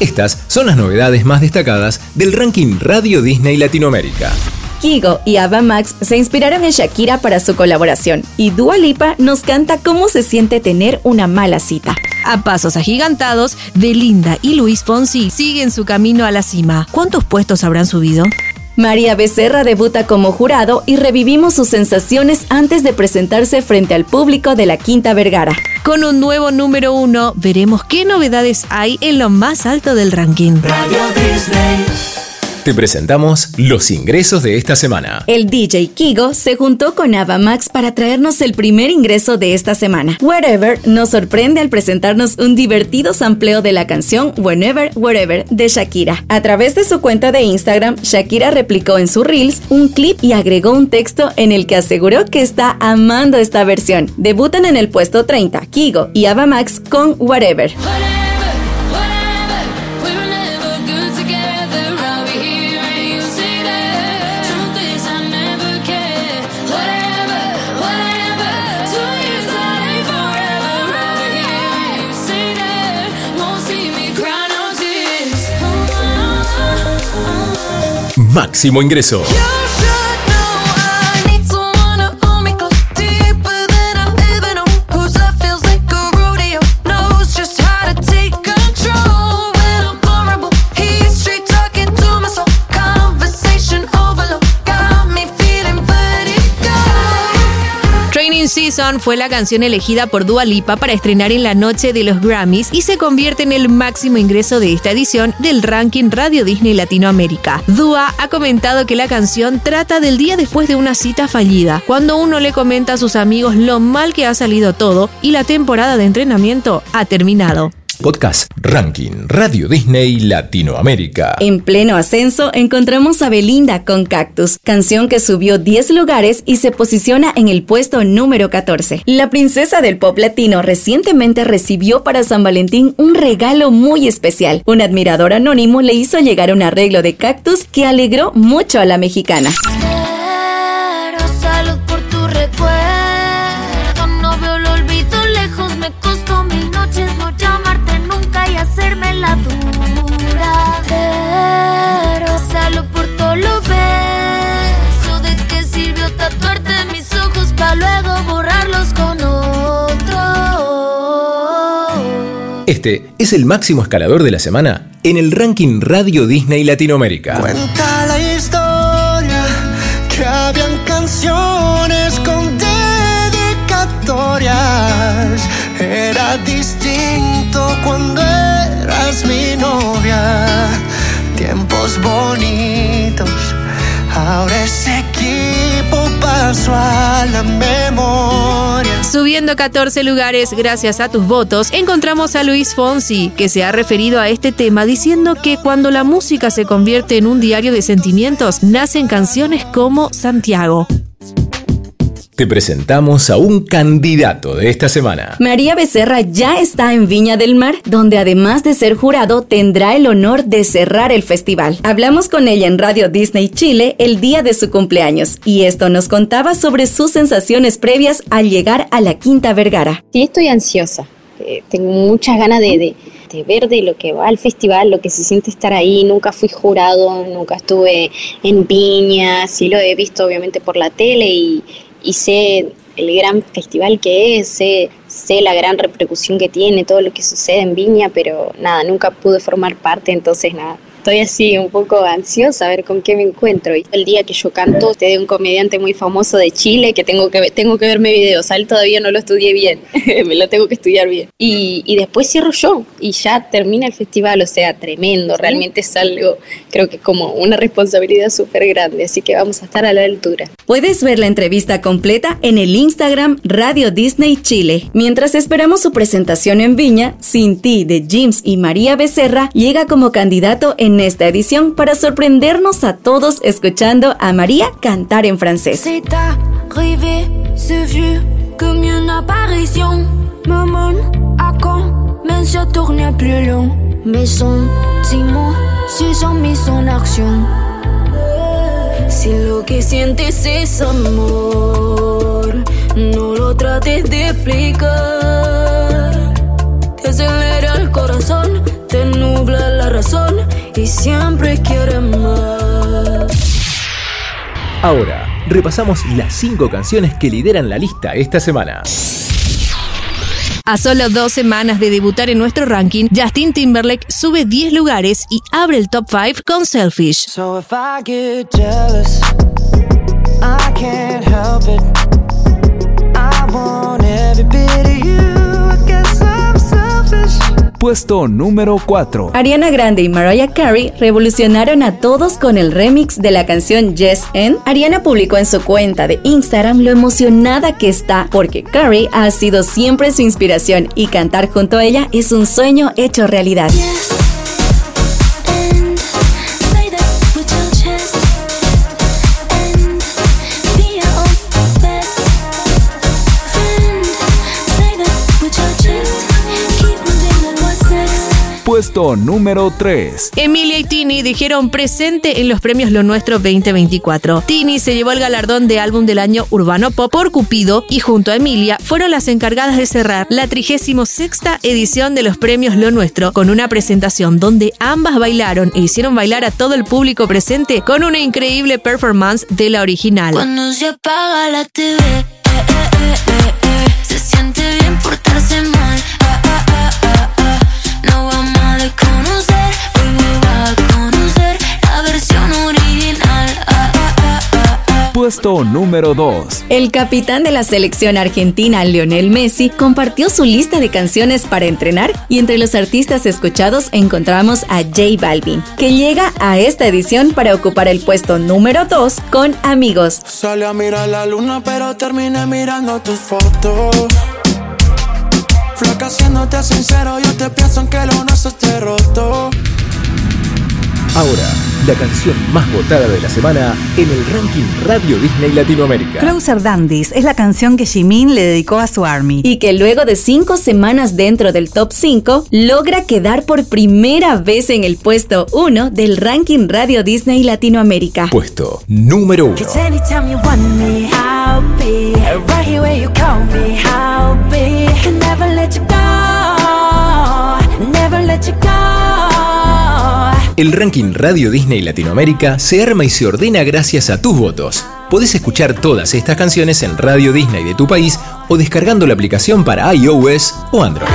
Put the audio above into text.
Estas son las novedades más destacadas del ranking Radio Disney Latinoamérica. Kigo y Ava Max se inspiraron en Shakira para su colaboración y Dua Lipa nos canta cómo se siente tener una mala cita. A pasos agigantados, Belinda y Luis Fonsi siguen su camino a la cima. ¿Cuántos puestos habrán subido? María Becerra debuta como jurado y revivimos sus sensaciones antes de presentarse frente al público de la Quinta Vergara. Con un nuevo número uno, veremos qué novedades hay en lo más alto del ranking. Radio Disney. Te presentamos los ingresos de esta semana. El DJ Kigo se juntó con Ava Max para traernos el primer ingreso de esta semana. Wherever nos sorprende al presentarnos un divertido sampleo de la canción Whenever, Wherever de Shakira. A través de su cuenta de Instagram, Shakira replicó en su Reels un clip y agregó un texto en el que aseguró que está amando esta versión. Debutan en el puesto 30, Kigo y Ava Max con Whatever. Máximo ingreso. Fue la canción elegida por Dua Lipa para estrenar en la noche de los Grammys y se convierte en el máximo ingreso de esta edición del ranking Radio Disney Latinoamérica. Dua ha comentado que la canción trata del día después de una cita fallida, cuando uno le comenta a sus amigos lo mal que ha salido todo y la temporada de entrenamiento ha terminado. Podcast Ranking Radio Disney Latinoamérica. En pleno ascenso encontramos a Belinda con Cactus, canción que subió 10 lugares y se posiciona en el puesto número 14. La princesa del pop latino recientemente recibió para San Valentín un regalo muy especial. Un admirador anónimo le hizo llegar un arreglo de Cactus que alegró mucho a la mexicana. Este es el máximo escalador de la semana en el ranking Radio Disney Latinoamérica. Cuenta la historia que habían canciones con dedicatorias. Era distinto cuando eras mi novia. Tiempos bonitos. Ahora ese equipo la memoria. Subiendo 14 lugares gracias a tus votos, encontramos a Luis Fonsi, que se ha referido a este tema diciendo que cuando la música se convierte en un diario de sentimientos, nacen canciones como Santiago. Te presentamos a un candidato de esta semana. María Becerra ya está en Viña del Mar, donde además de ser jurado tendrá el honor de cerrar el festival. Hablamos con ella en Radio Disney Chile el día de su cumpleaños y esto nos contaba sobre sus sensaciones previas al llegar a la Quinta Vergara. Sí, estoy ansiosa. Eh, tengo muchas ganas de, de ver de lo que va al festival, lo que se siente estar ahí. Nunca fui jurado, nunca estuve en Viña, sí lo he visto obviamente por la tele y, y sé el gran festival que es, sé, sé, la gran repercusión que tiene, todo lo que sucede en Viña, pero nada, nunca pude formar parte, entonces nada, estoy así un poco ansiosa a ver con qué me encuentro. Y el día que yo canto, usted de un comediante muy famoso de Chile que tengo que, tengo que verme videos. A él todavía no lo estudié bien, me lo tengo que estudiar bien. Y, y después cierro yo y ya termina el festival, o sea, tremendo. Realmente es algo, creo que como una responsabilidad súper grande, así que vamos a estar a la altura. Puedes ver la entrevista completa en el Instagram Radio Disney Chile. Mientras esperamos su presentación en Viña, Sin Ti de James y María Becerra llega como candidato en esta edición para sorprendernos a todos escuchando a María cantar en francés. En. Si lo que sientes es amor, no lo trates de. Y siempre quiere más. Ahora, repasamos las 5 canciones que lideran la lista esta semana. A solo dos semanas de debutar en nuestro ranking, Justin Timberlake sube 10 lugares y abre el top 5 con Selfish. So if I get jealous, I can't help it. Puesto número 4. Ariana Grande y Mariah Carey revolucionaron a todos con el remix de la canción Yes and. Ariana publicó en su cuenta de Instagram lo emocionada que está porque Carey ha sido siempre su inspiración y cantar junto a ella es un sueño hecho realidad. Yes, Puesto número 3. Emilia y Tini dijeron presente en los premios Lo Nuestro 2024. Tini se llevó el galardón de álbum del año Urbano Pop por Cupido y junto a Emilia fueron las encargadas de cerrar la 36 edición de los premios Lo Nuestro con una presentación donde ambas bailaron e hicieron bailar a todo el público presente con una increíble performance de la original. Cuando se apaga la TV, Puesto número 2. El capitán de la selección argentina, Lionel Messi, compartió su lista de canciones para entrenar y entre los artistas escuchados encontramos a J Balvin, que llega a esta edición para ocupar el puesto número 2 con Amigos. Salí a mirar la luna, pero terminé mirando tus fotos. Flaca, siéndote sincero, yo te pienso en que lo nuestro esté roto. Ahora, la canción más votada de la semana en el ranking Radio Disney Latinoamérica. Closer Dandies es la canción que Jimin le dedicó a su army. Y que luego de cinco semanas dentro del top 5, logra quedar por primera vez en el puesto 1 del ranking Radio Disney Latinoamérica. Puesto número 1. El ranking Radio Disney Latinoamérica se arma y se ordena gracias a tus votos. Podés escuchar todas estas canciones en Radio Disney de tu país o descargando la aplicación para iOS o Android.